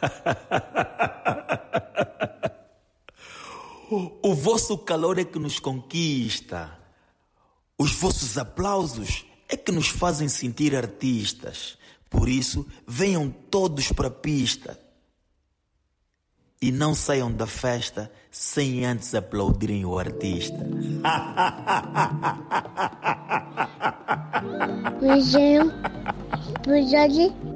o vosso calor é que nos conquista. Os vossos aplausos é que nos fazem sentir artistas. Por isso, venham todos para a pista. E não saiam da festa sem antes aplaudirem o artista. Beijão. Beijo de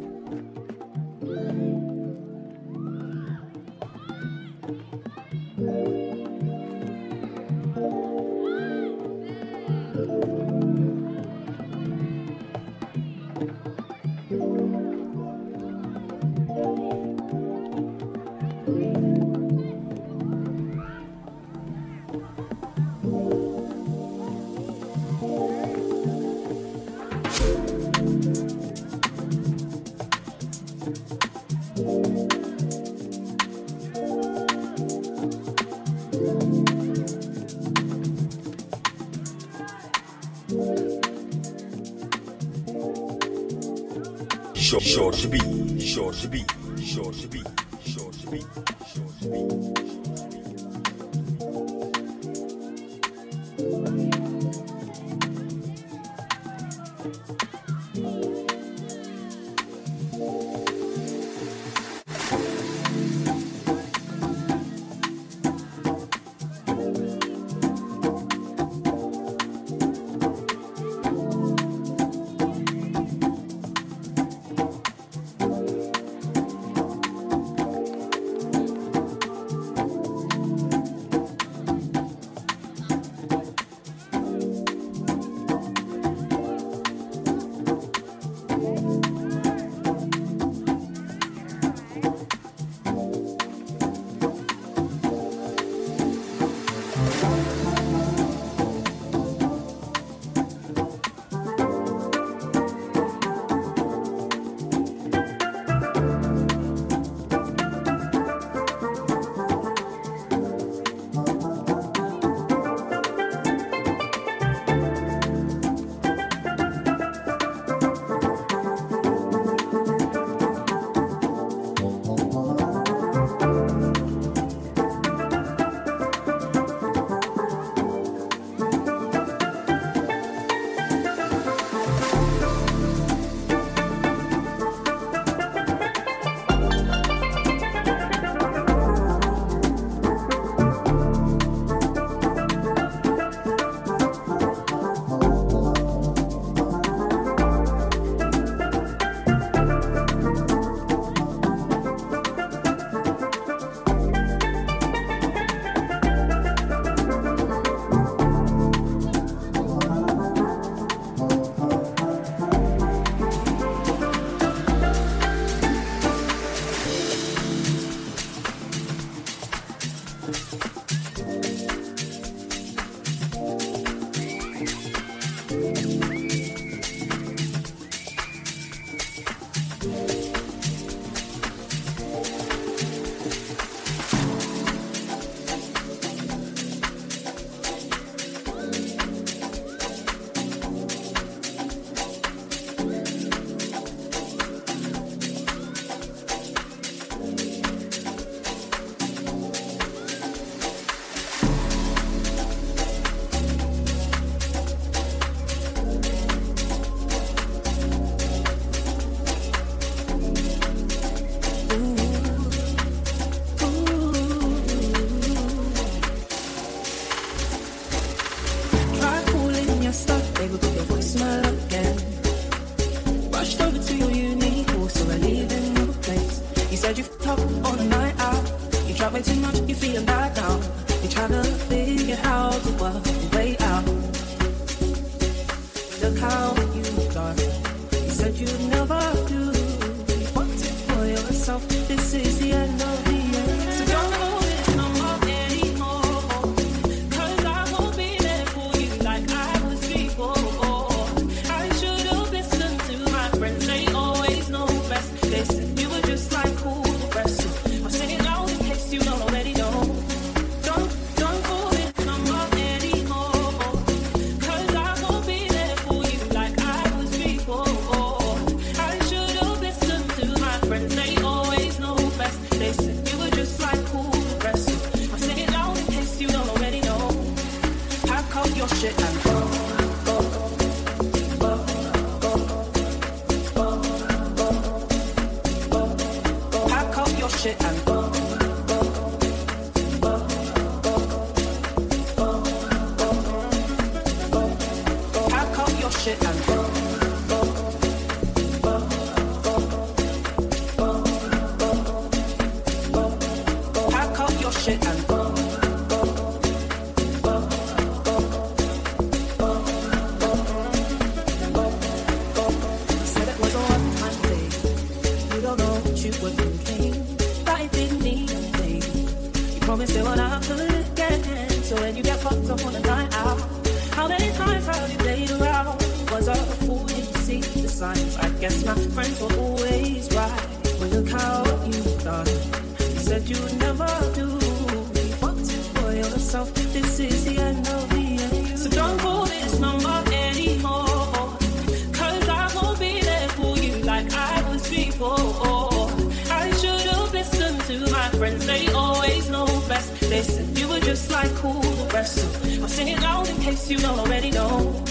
before. I should have listened to my friends, they always know best. They said you were just like all the rest. So I'll sing it loud in case you don't already know.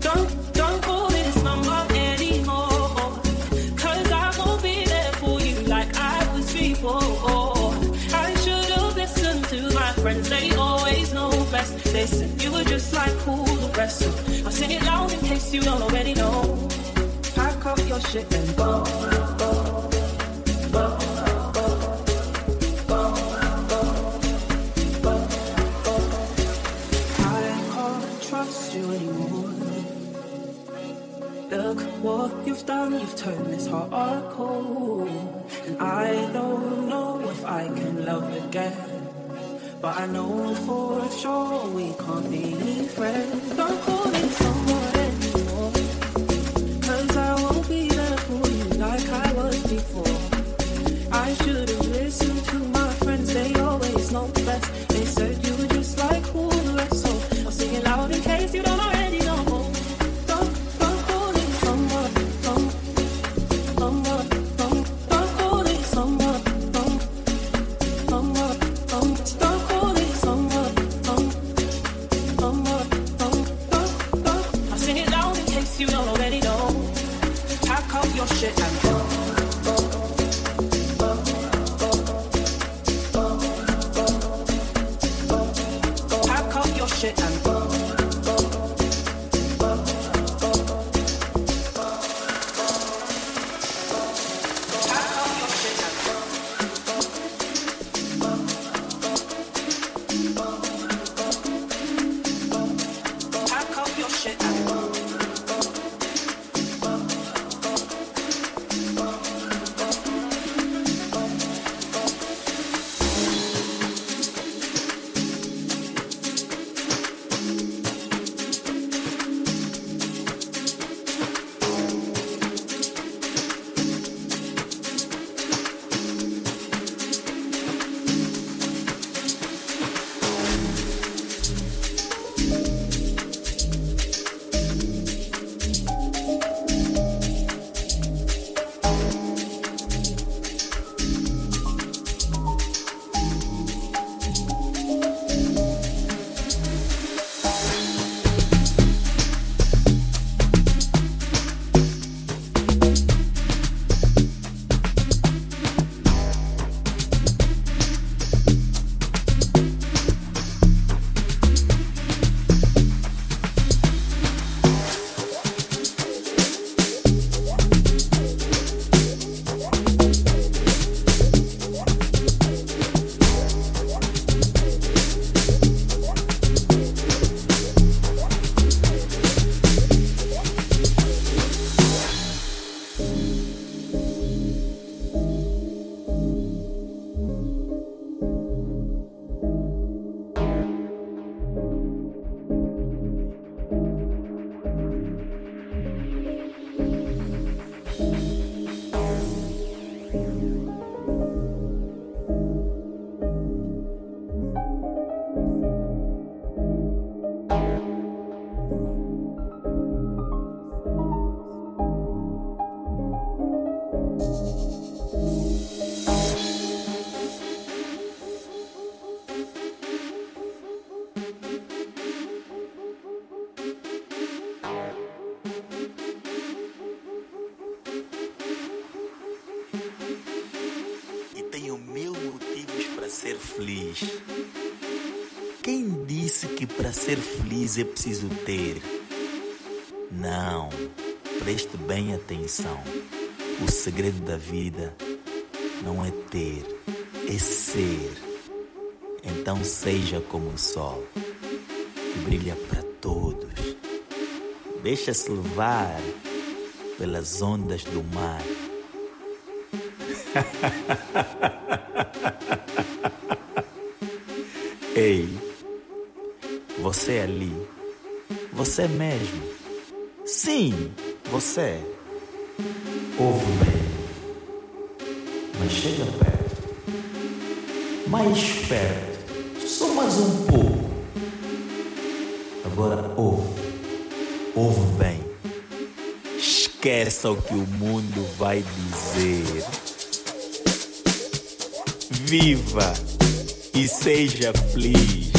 Don't, don't call this number anymore. Cause I won't be there for you like I was before. I should have listened to my friends, they always know best. They said you were just like all the rest. So I'll sing it loud in case you don't already know. Up your shit and go. go, go, I can't trust you anymore. Look what you've done, you've turned this heart cold. And I don't know if I can love again. But I know for sure we can't be friends. Don't call me someone diz preciso ter. Não, preste bem atenção. O segredo da vida não é ter, é ser. Então seja como o sol, que brilha para todos. Deixa-se levar pelas ondas do mar. Ei! você é ali. Você é mesmo. Sim, você. É. Ouve bem. Mas chega perto. Mais perto. Só mais um pouco. Agora ouve. Ouve bem. Esqueça o que o mundo vai dizer. Viva e seja feliz.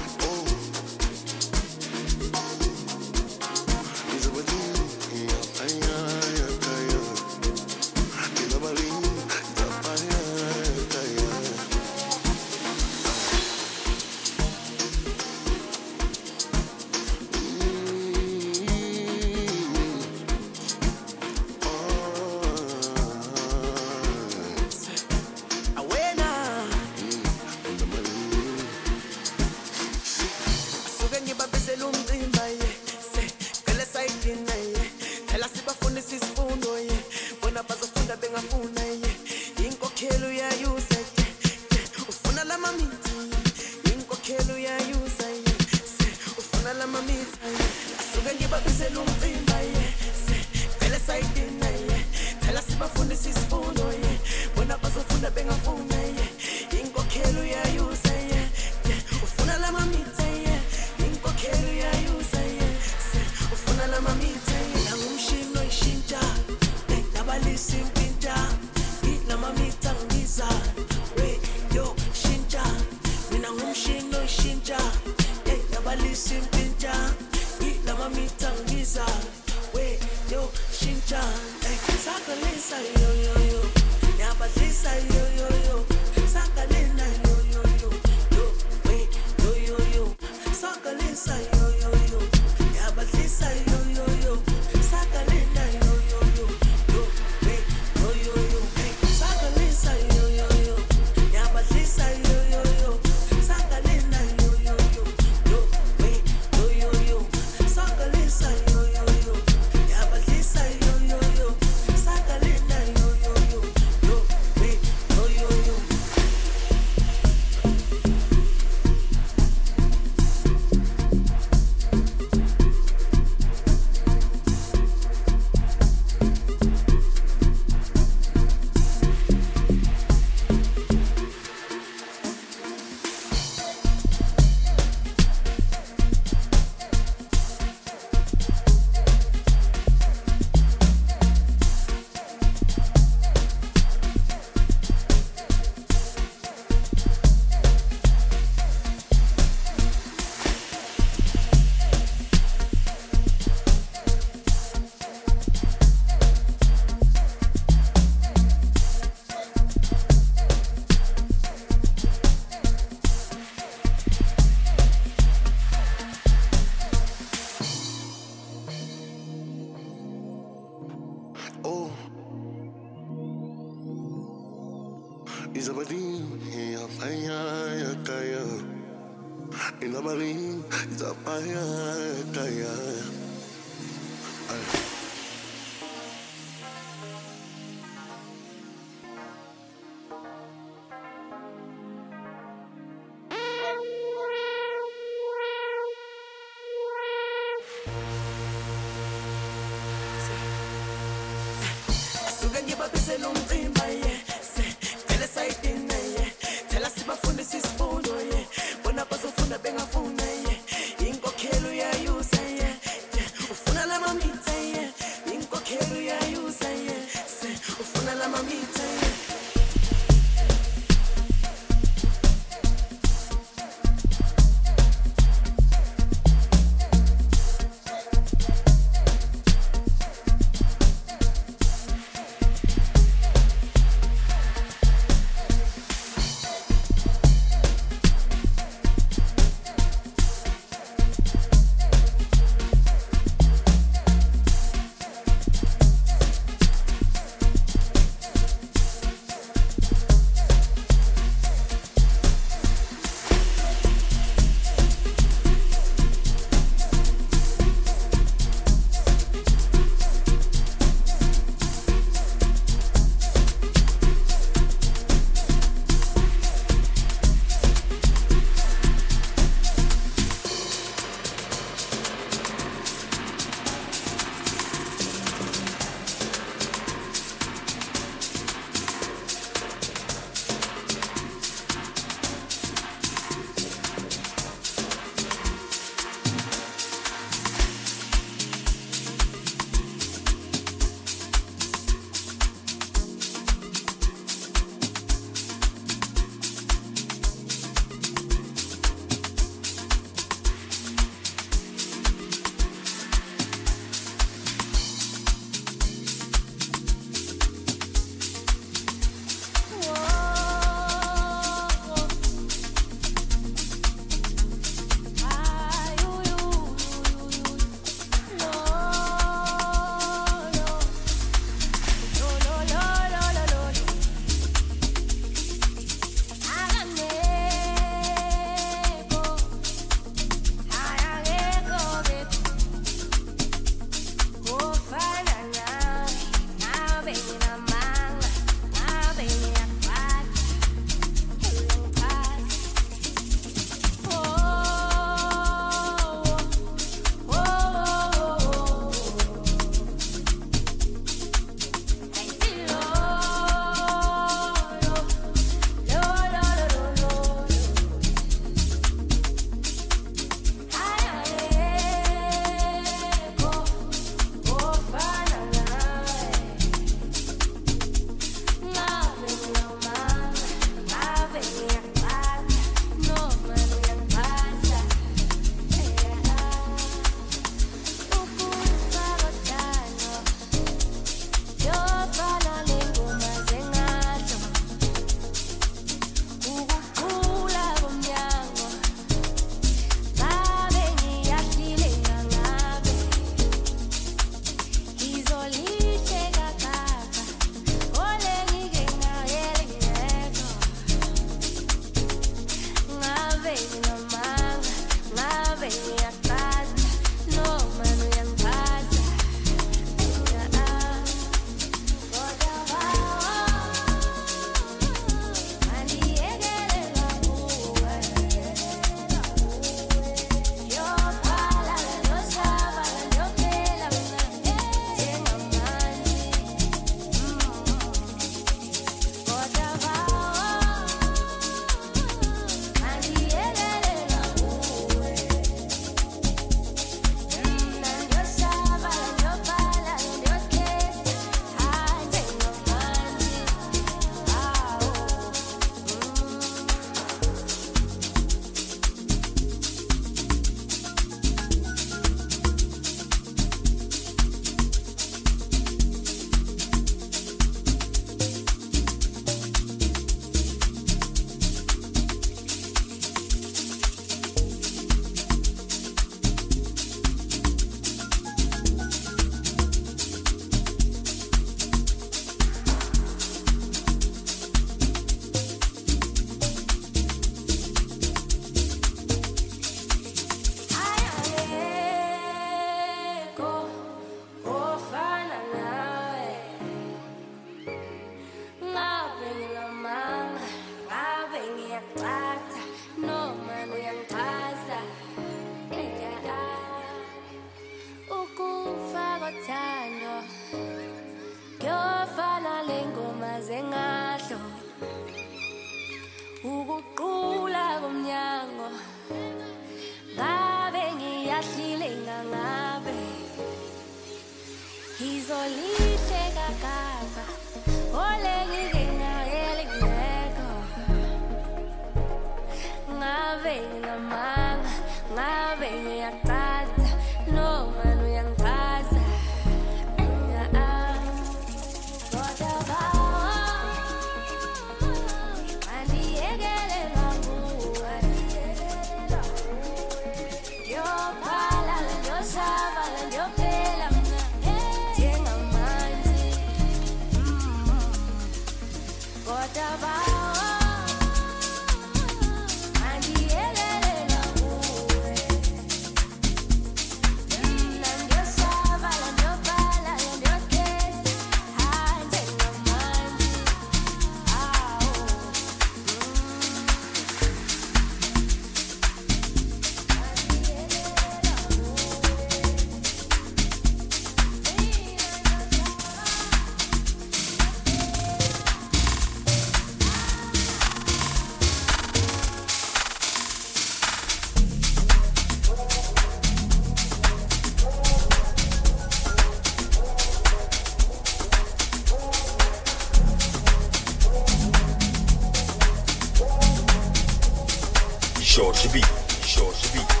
sure to be, sure to be.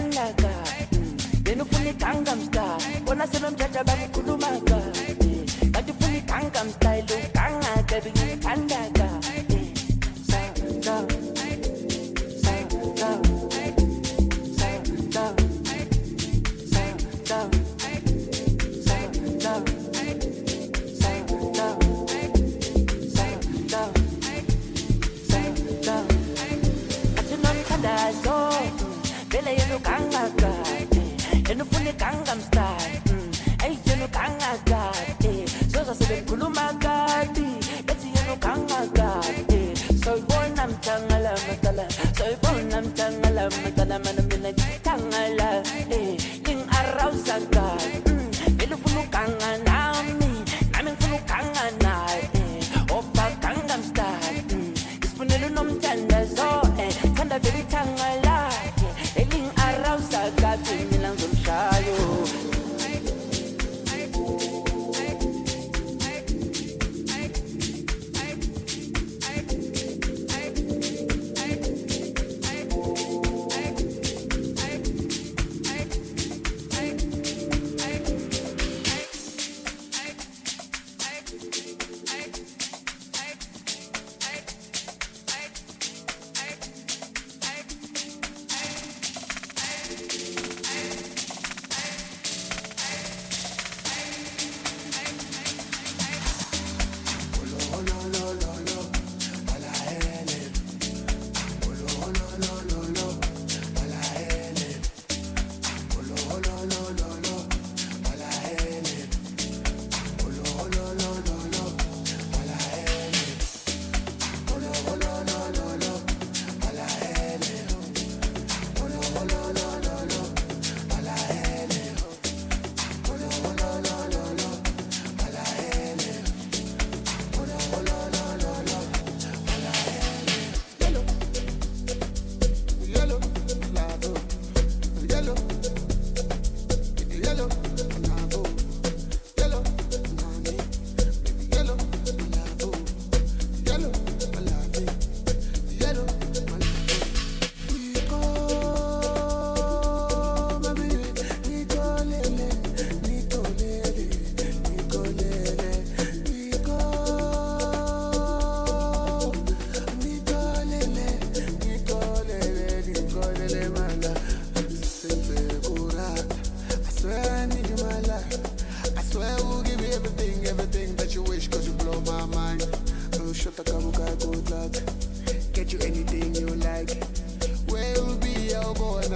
bandaka benifuna mm. ikangam style bona sebemjaja bangikhuluma kabi mm. kanti ufuna ikangam style ukangaka bengiyithanda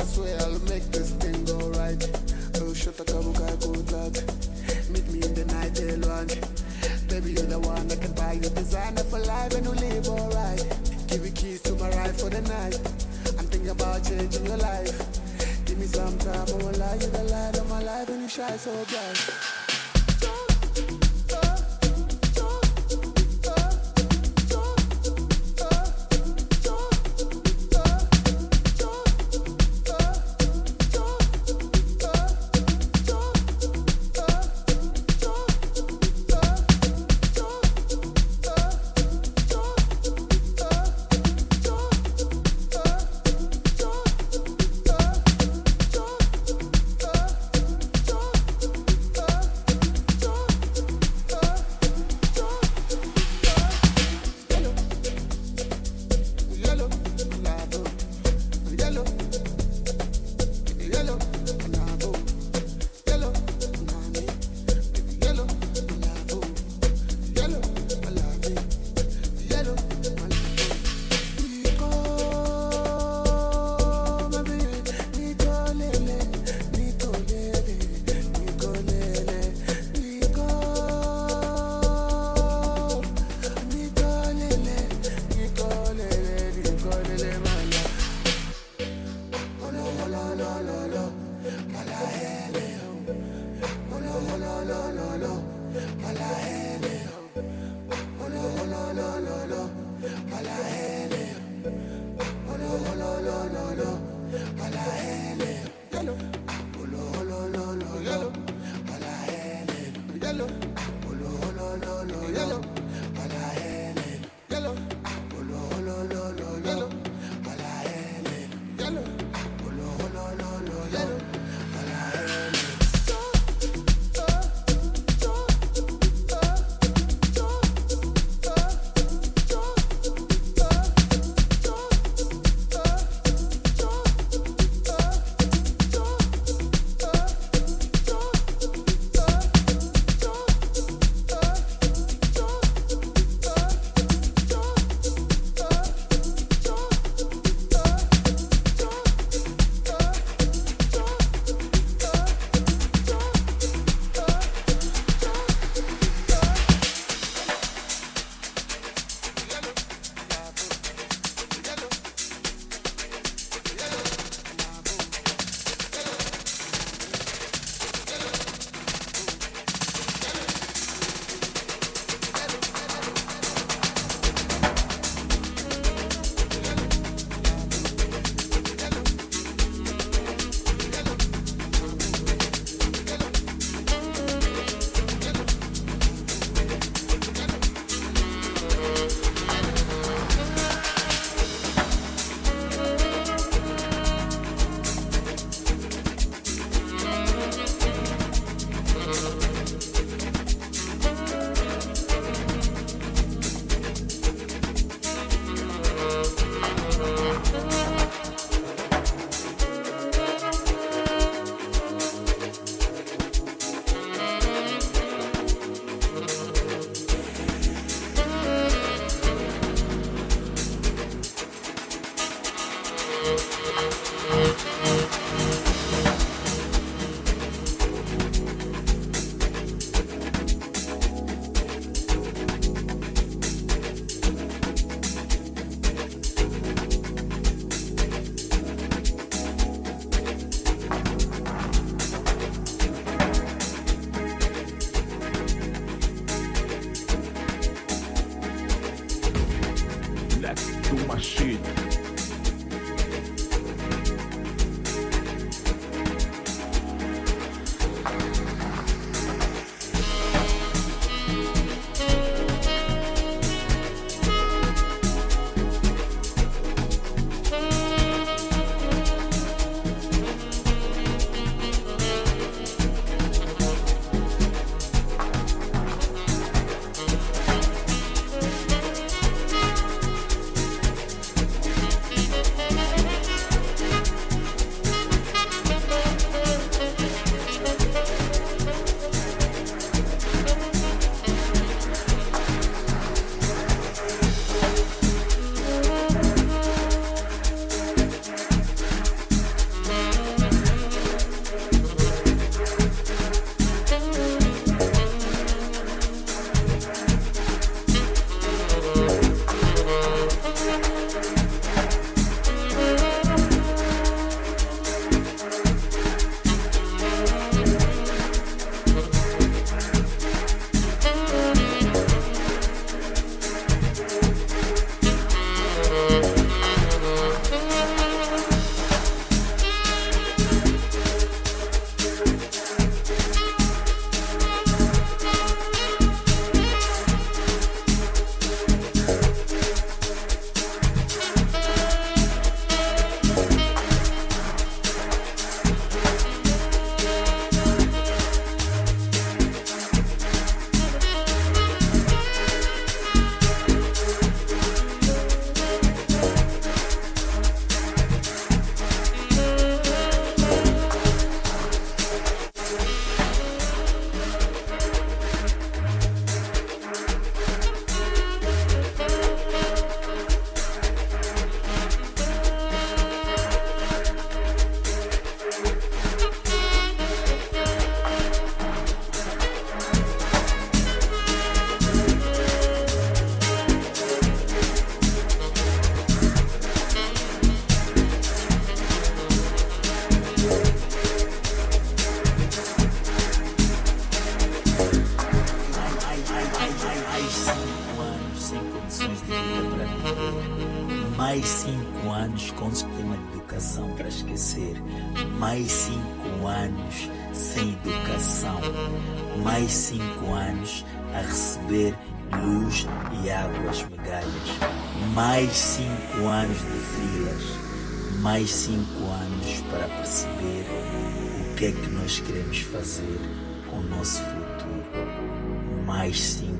I swear I'll make this thing go right. Oh, shut the cover, I could luck. Meet me in the night, they lunch. Baby, you're the one that can buy you designer for life and you live alright. Give you keys to my ride for the night. I'm thinking about changing your life. Give me some time, I won't lie, you're the light of my life and you shine so bright. 35 anos a receber luz e águas megalhas. Mais cinco anos de filas. Mais cinco anos para perceber o que é que nós queremos fazer com o nosso futuro. Mais cinco.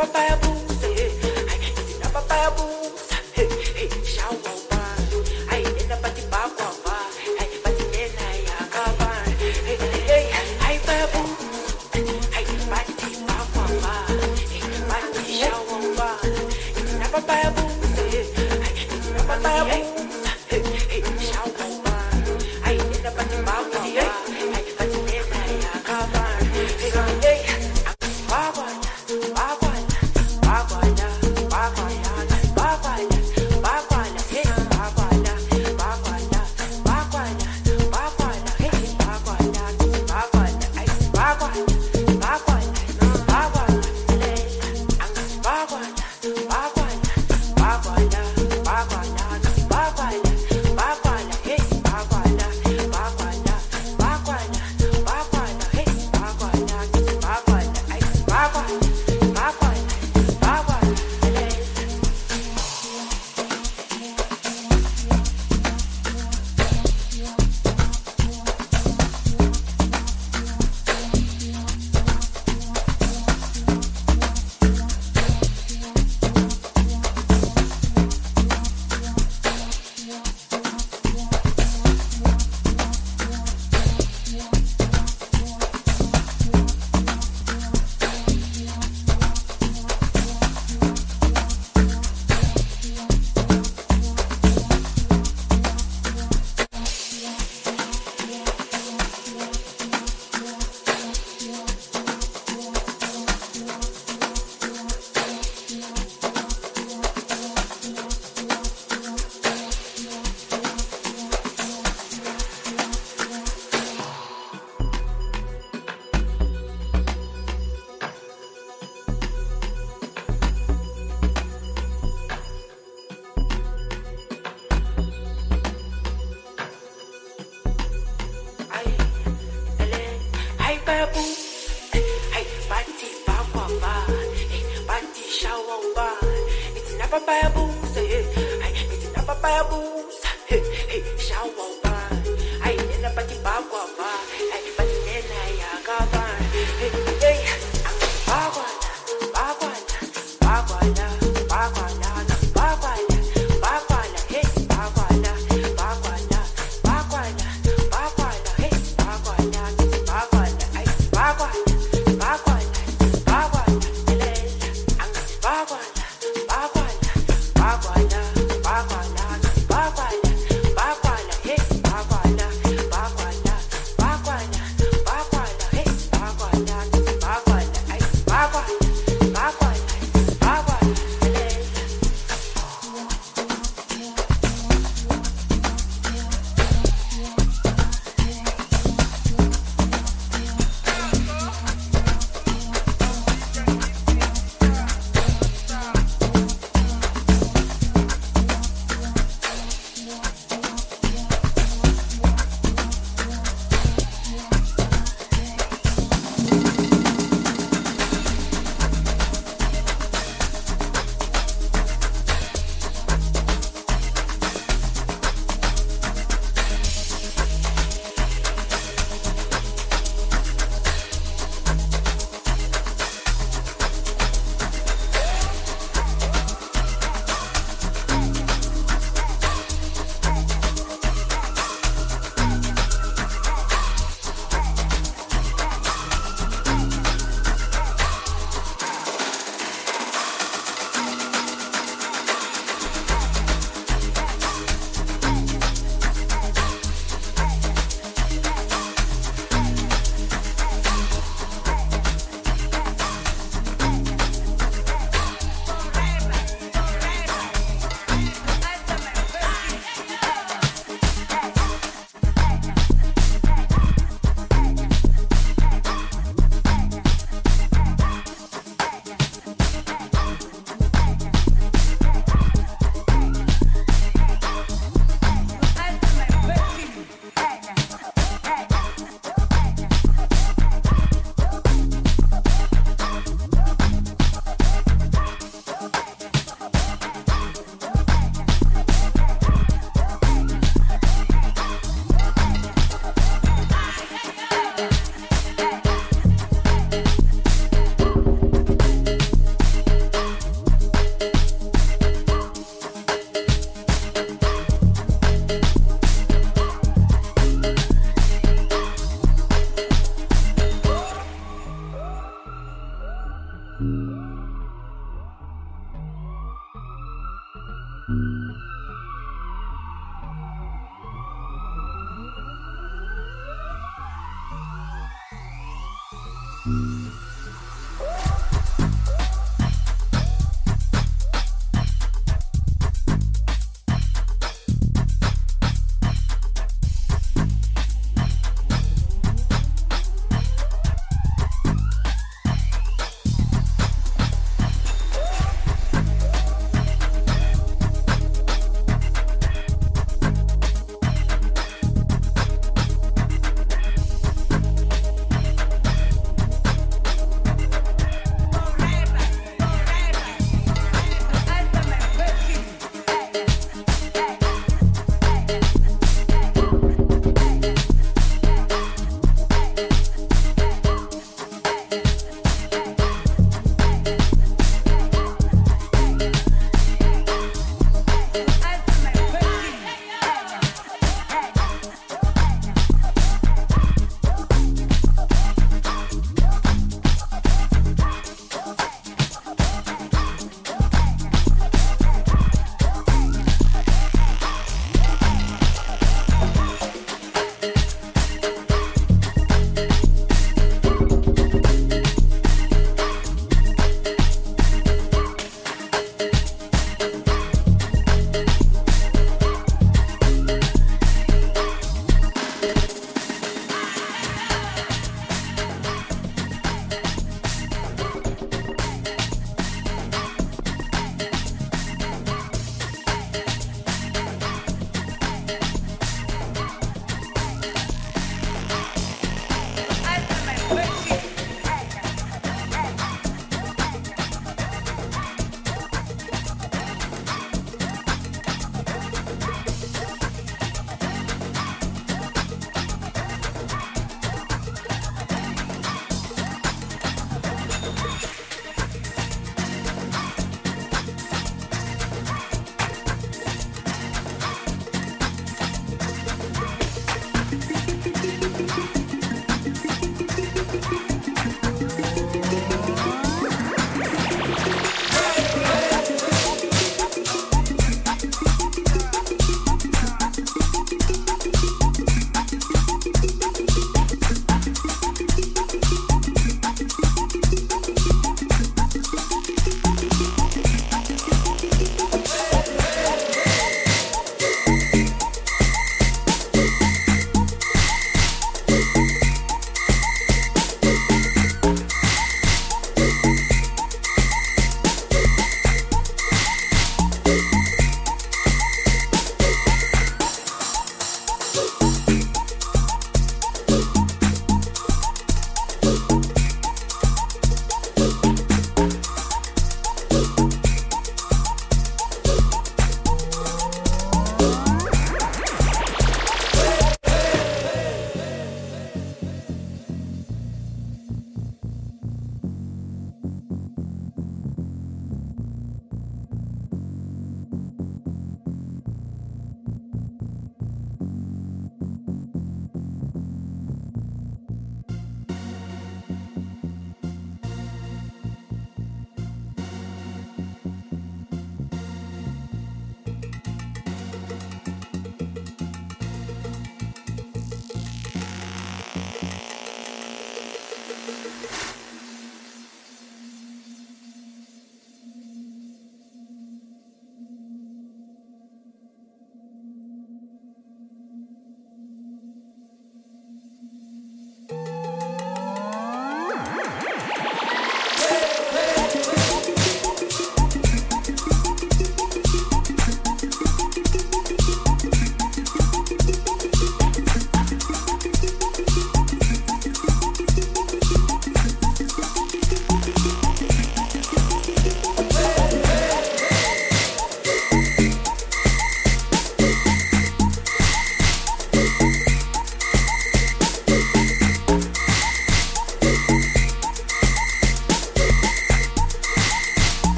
papaya boo.